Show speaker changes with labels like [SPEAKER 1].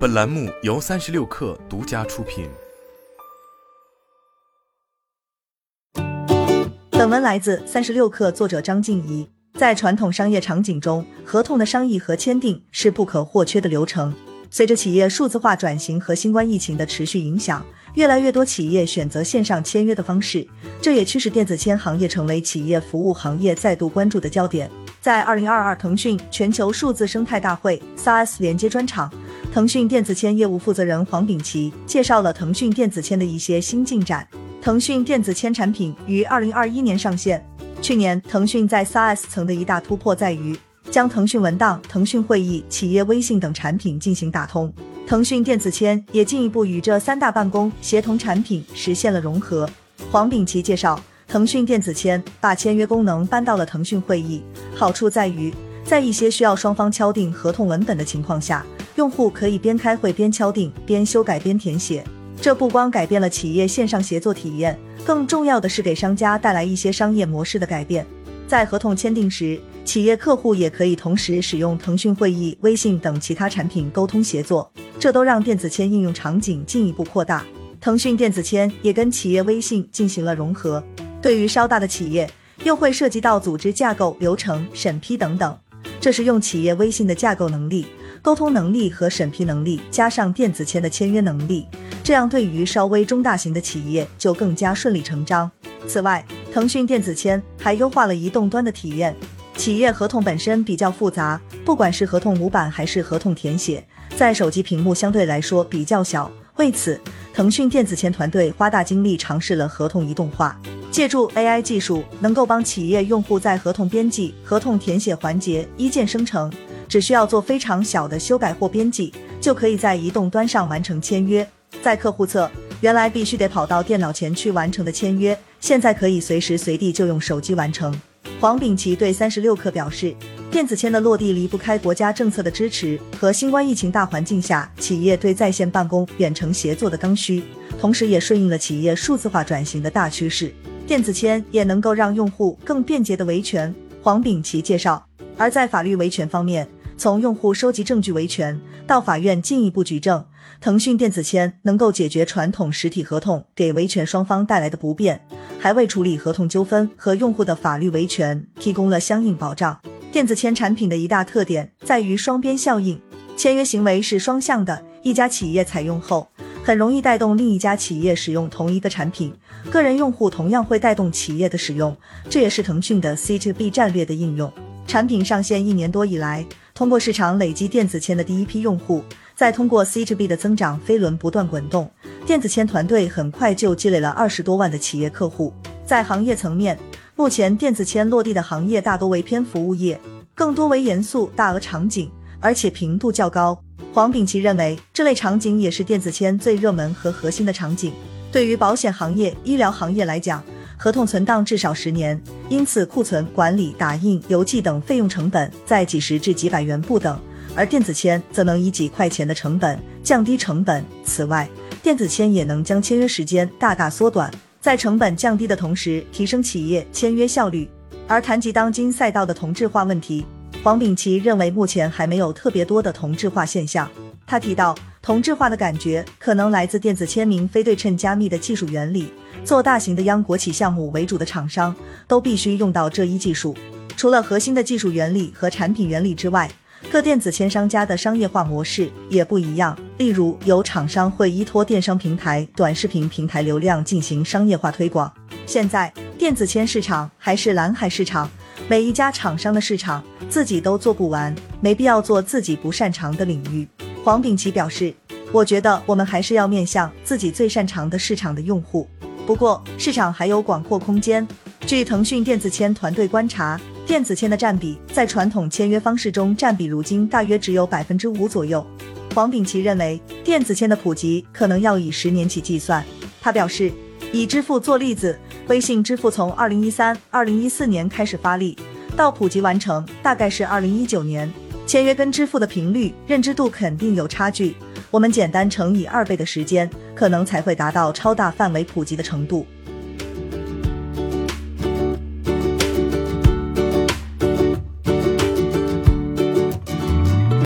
[SPEAKER 1] 本栏目由三十六氪独家出品。
[SPEAKER 2] 本文来自三十六氪，作者张静怡。在传统商业场景中，合同的商议和签订是不可或缺的流程。随着企业数字化转型和新冠疫情的持续影响，越来越多企业选择线上签约的方式，这也驱使电子签行业成为企业服务行业再度关注的焦点。在二零二二腾讯全球数字生态大会 SaaS 连接专场，腾讯电子签业务负责人黄炳奇介绍了腾讯电子签的一些新进展。腾讯电子签产品于二零二一年上线。去年，腾讯在 SaaS 层的一大突破在于。将腾讯文档、腾讯会议、企业微信等产品进行打通，腾讯电子签也进一步与这三大办公协同产品实现了融合。黄炳奇介绍，腾讯电子签把签约功能搬到了腾讯会议，好处在于，在一些需要双方敲定合同文本的情况下，用户可以边开会边敲定、边修改边填写。这不光改变了企业线上协作体验，更重要的是给商家带来一些商业模式的改变。在合同签订时，企业客户也可以同时使用腾讯会议、微信等其他产品沟通协作，这都让电子签应用场景进一步扩大。腾讯电子签也跟企业微信进行了融合，对于稍大的企业，又会涉及到组织架构、流程、审批等等。这是用企业微信的架构能力、沟通能力和审批能力，加上电子签的签约能力，这样对于稍微中大型的企业就更加顺理成章。此外，腾讯电子签还优化了移动端的体验。企业合同本身比较复杂，不管是合同模板还是合同填写，在手机屏幕相对来说比较小。为此，腾讯电子签团队花大精力尝试了合同移动化，借助 AI 技术，能够帮企业用户在合同编辑、合同填写环节一键生成，只需要做非常小的修改或编辑，就可以在移动端上完成签约。在客户侧，原来必须得跑到电脑前去完成的签约。现在可以随时随地就用手机完成。黄炳奇对三十六氪表示，电子签的落地离不开国家政策的支持和新冠疫情大环境下企业对在线办公、远程协作的刚需，同时也顺应了企业数字化转型的大趋势。电子签也能够让用户更便捷的维权。黄炳奇介绍，而在法律维权方面，从用户收集证据维权到法院进一步举证。腾讯电子签能够解决传统实体合同给维权双方带来的不便，还为处理合同纠纷和用户的法律维权提供了相应保障。电子签产品的一大特点在于双边效应，签约行为是双向的，一家企业采用后，很容易带动另一家企业使用同一个产品，个人用户同样会带动企业的使用，这也是腾讯的 C to B 战略的应用。产品上线一年多以来，通过市场累积电子签的第一批用户。再通过 C to B 的增长飞轮不断滚动，电子签团队很快就积累了二十多万的企业客户。在行业层面，目前电子签落地的行业大多为偏服务业，更多为严肃大额场景，而且频度较高。黄炳奇认为，这类场景也是电子签最热门和核心的场景。对于保险行业、医疗行业来讲，合同存档至少十年，因此库存管理、打印、邮寄等费用成本在几十至几百元不等。而电子签则能以几块钱的成本降低成本。此外，电子签也能将签约时间大大缩短，在成本降低的同时提升企业签约效率。而谈及当今赛道的同质化问题，黄炳奇认为目前还没有特别多的同质化现象。他提到，同质化的感觉可能来自电子签名非对称加密的技术原理。做大型的央国企项目为主的厂商都必须用到这一技术。除了核心的技术原理和产品原理之外，各电子签商家的商业化模式也不一样，例如有厂商会依托电商平台、短视频平台流量进行商业化推广。现在电子签市场还是蓝海市场，每一家厂商的市场自己都做不完，没必要做自己不擅长的领域。黄炳琦表示：“我觉得我们还是要面向自己最擅长的市场的用户，不过市场还有广阔空间。”据腾讯电子签团队观察。电子签的占比在传统签约方式中占比如今大约只有百分之五左右。黄炳琦认为，电子签的普及可能要以十年起计算。他表示，以支付做例子，微信支付从二零一三、二零一四年开始发力，到普及完成大概是二零一九年。签约跟支付的频率、认知度肯定有差距，我们简单乘以二倍的时间，可能才会达到超大范围普及的程度。